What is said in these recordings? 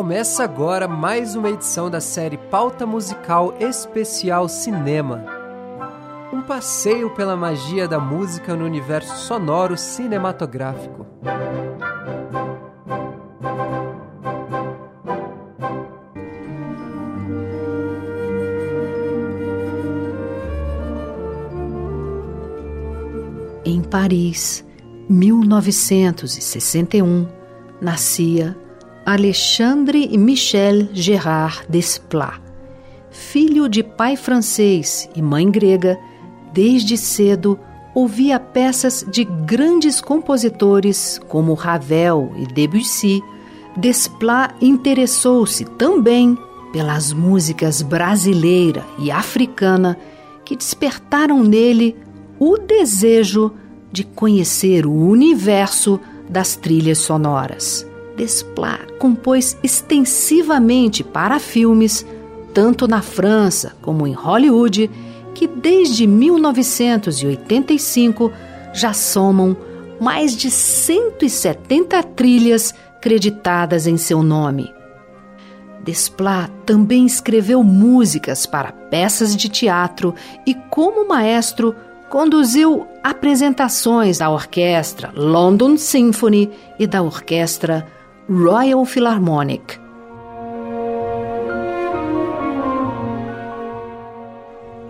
Começa agora mais uma edição da série Pauta Musical Especial Cinema. Um passeio pela magia da música no universo sonoro cinematográfico. Em Paris, 1961, nascia Alexandre Michel Gerard Desplat. Filho de pai francês e mãe grega, desde cedo ouvia peças de grandes compositores como Ravel e Debussy. Desplat interessou-se também pelas músicas brasileira e africana que despertaram nele o desejo de conhecer o universo das trilhas sonoras. Desplat compôs extensivamente para filmes, tanto na França como em Hollywood, que desde 1985 já somam mais de 170 trilhas creditadas em seu nome. Desplat também escreveu músicas para peças de teatro e, como maestro, conduziu apresentações da orquestra London Symphony e da orquestra Royal Philharmonic.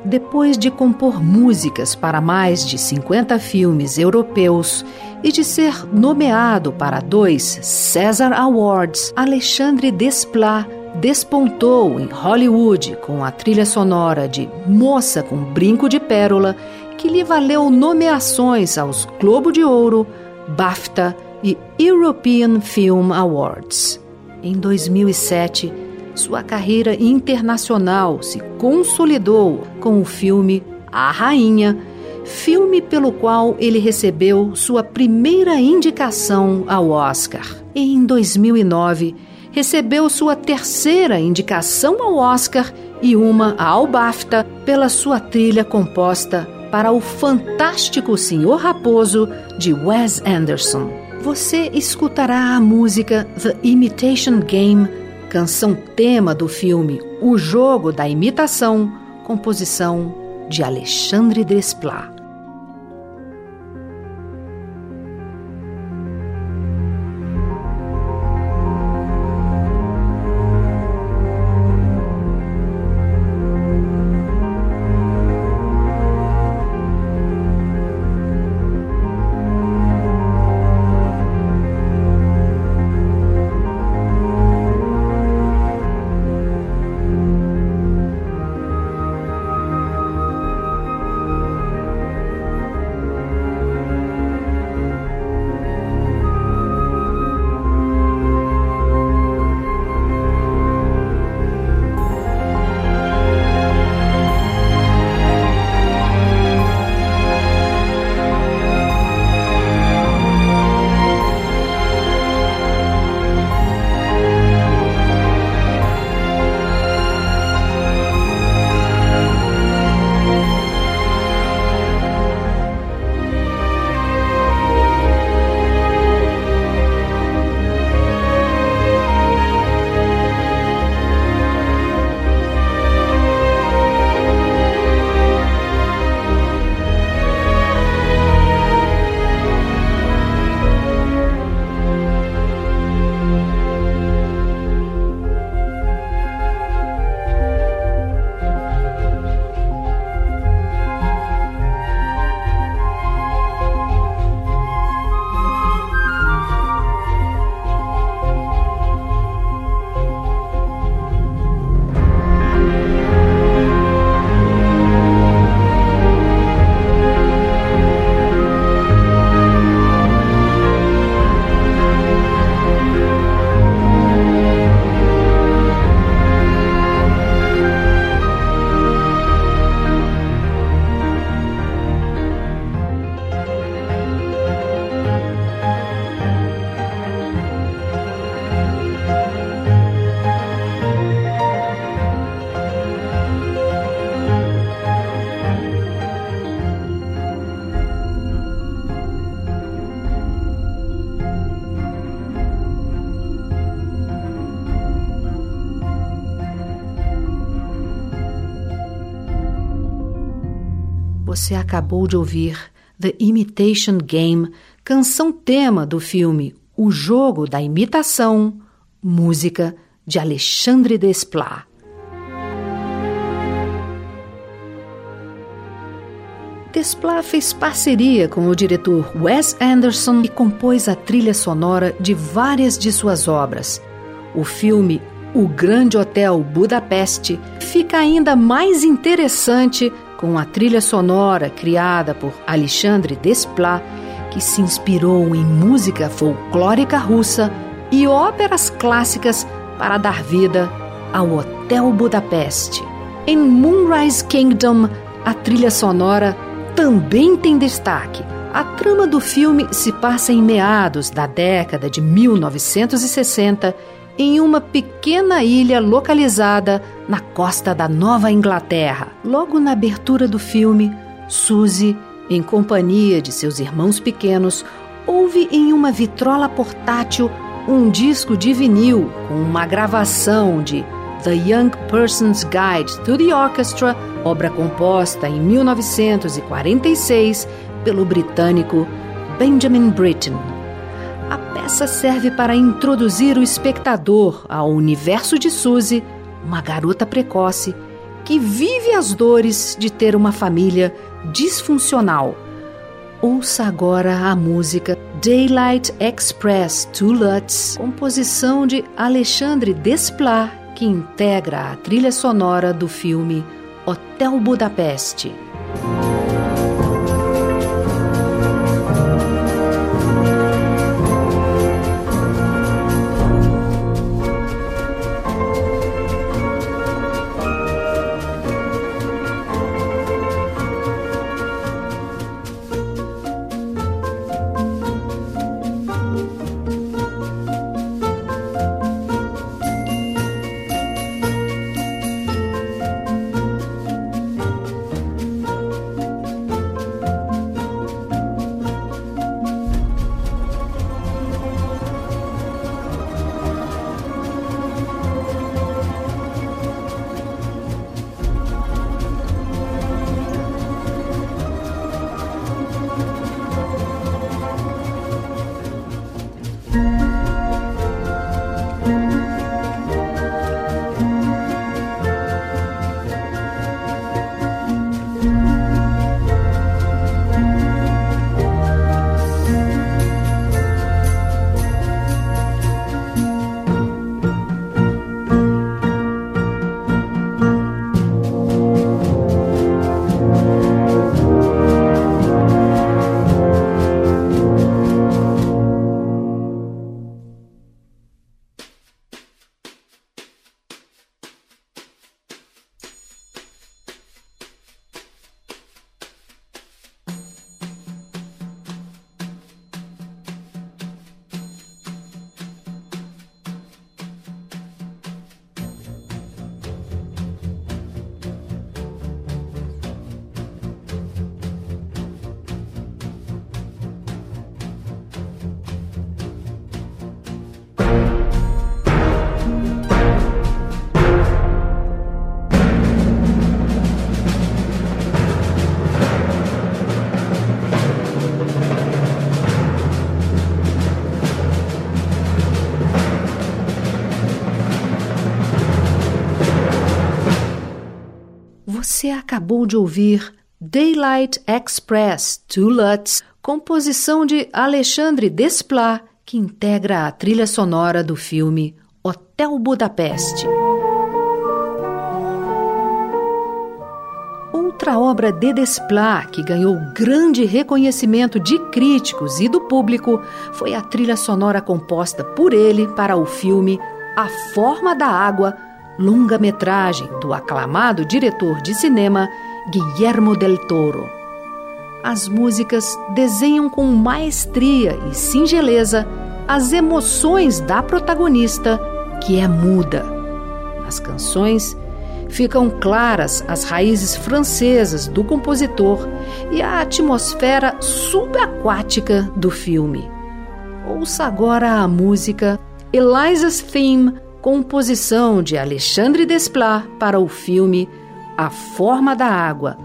Depois de compor músicas para mais de 50 filmes europeus e de ser nomeado para dois César Awards, Alexandre Desplat despontou em Hollywood com a trilha sonora de Moça com Brinco de Pérola, que lhe valeu nomeações aos Globo de Ouro, BAFTA e European Film Awards. Em 2007, sua carreira internacional se consolidou com o filme A Rainha, filme pelo qual ele recebeu sua primeira indicação ao Oscar. E em 2009, recebeu sua terceira indicação ao Oscar e uma ao BAFTA pela sua trilha composta para o fantástico Senhor Raposo de Wes Anderson você escutará a música The Imitation Game, canção tema do filme O Jogo da Imitação, composição de Alexandre Desplat. Você acabou de ouvir The Imitation Game, canção tema do filme O Jogo da Imitação, música de Alexandre Desplat. Desplat fez parceria com o diretor Wes Anderson e compôs a trilha sonora de várias de suas obras. O filme O Grande Hotel Budapeste fica ainda mais interessante com a trilha sonora criada por Alexandre Desplat, que se inspirou em música folclórica russa e óperas clássicas para dar vida ao Hotel Budapeste. Em Moonrise Kingdom, a trilha sonora também tem destaque. A trama do filme se passa em meados da década de 1960 em uma pequena ilha localizada na costa da Nova Inglaterra. Logo na abertura do filme, Suzy, em companhia de seus irmãos pequenos, ouve em uma vitrola portátil um disco de vinil com uma gravação de The Young Person's Guide to the Orchestra, obra composta em 1946 pelo britânico Benjamin Britten. A peça serve para introduzir o espectador ao universo de Suzy, uma garota precoce que vive as dores de ter uma família disfuncional. Ouça agora a música Daylight Express to Lutz, composição de Alexandre Desplat que integra a trilha sonora do filme Hotel Budapeste. Você acabou de ouvir Daylight Express to Lutz, composição de Alexandre Desplat, que integra a trilha sonora do filme Hotel Budapeste. Outra obra de Desplat que ganhou grande reconhecimento de críticos e do público foi a trilha sonora composta por ele para o filme A Forma da Água longa-metragem do aclamado diretor de cinema Guillermo del Toro. As músicas desenham com maestria e singeleza as emoções da protagonista, que é muda. Nas canções ficam claras as raízes francesas do compositor e a atmosfera subaquática do filme. Ouça agora a música Eliza's Theme composição de Alexandre Desplat para o filme A Forma da Água,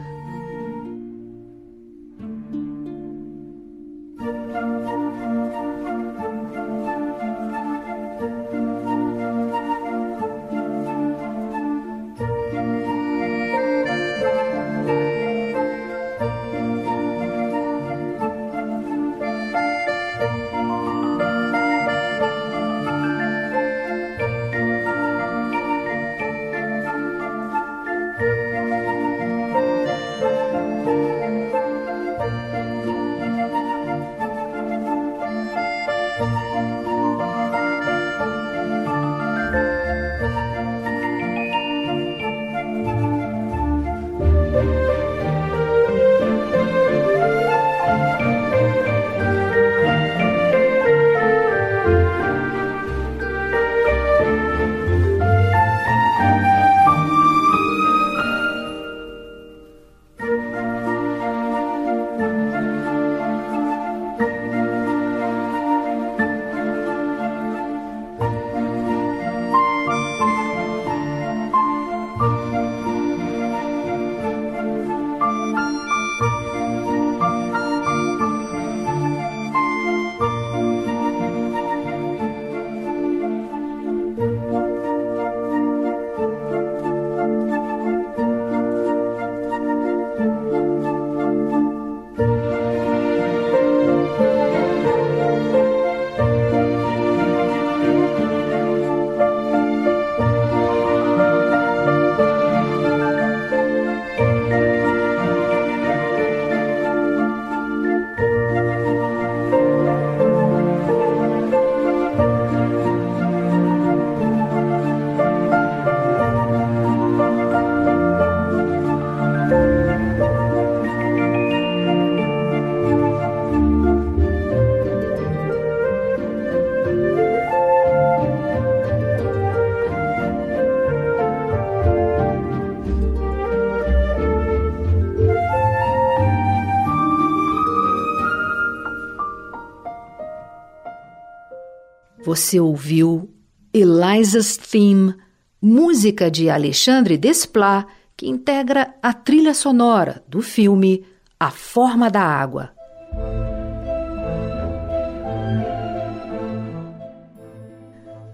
Você ouviu Eliza's Theme, música de Alexandre Desplat, que integra a trilha sonora do filme A Forma da Água.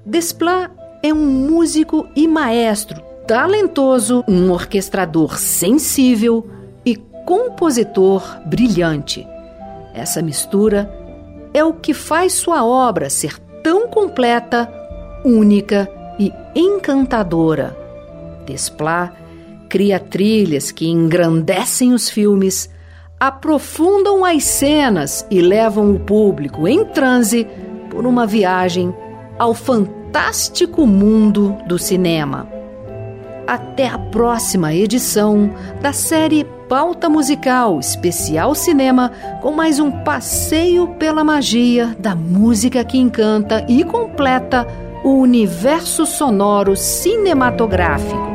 Desplat é um músico e maestro talentoso, um orquestrador sensível e compositor brilhante. Essa mistura é o que faz sua obra ser tão completa, única e encantadora. Desplat cria trilhas que engrandecem os filmes, aprofundam as cenas e levam o público em transe por uma viagem ao fantástico mundo do cinema. Até a próxima edição da série Pauta Musical Especial Cinema, com mais um passeio pela magia da música que encanta e completa o universo sonoro cinematográfico.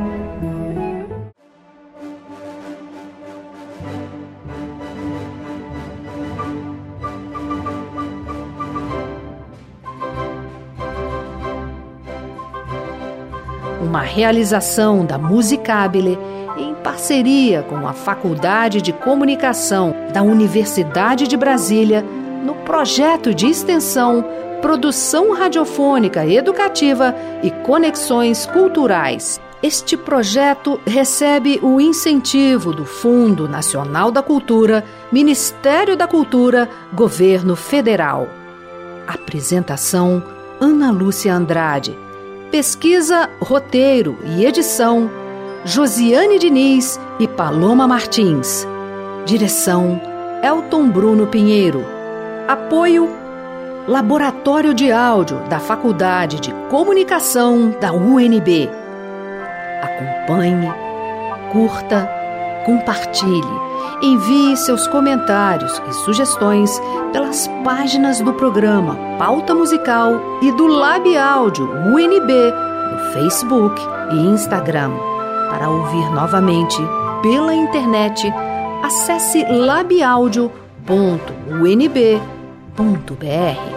Uma realização da Musicabile em parceria com a Faculdade de Comunicação da Universidade de Brasília no projeto de extensão Produção Radiofônica Educativa e Conexões Culturais. Este projeto recebe o incentivo do Fundo Nacional da Cultura, Ministério da Cultura, Governo Federal. Apresentação Ana Lúcia Andrade Pesquisa, roteiro e edição: Josiane Diniz e Paloma Martins. Direção: Elton Bruno Pinheiro. Apoio: Laboratório de Áudio da Faculdade de Comunicação da UNB. Acompanhe, curta, compartilhe Envie seus comentários e sugestões pelas páginas do programa Pauta Musical e do Lab Áudio UNB no Facebook e Instagram. Para ouvir novamente pela internet, acesse labiaudio.unb.br.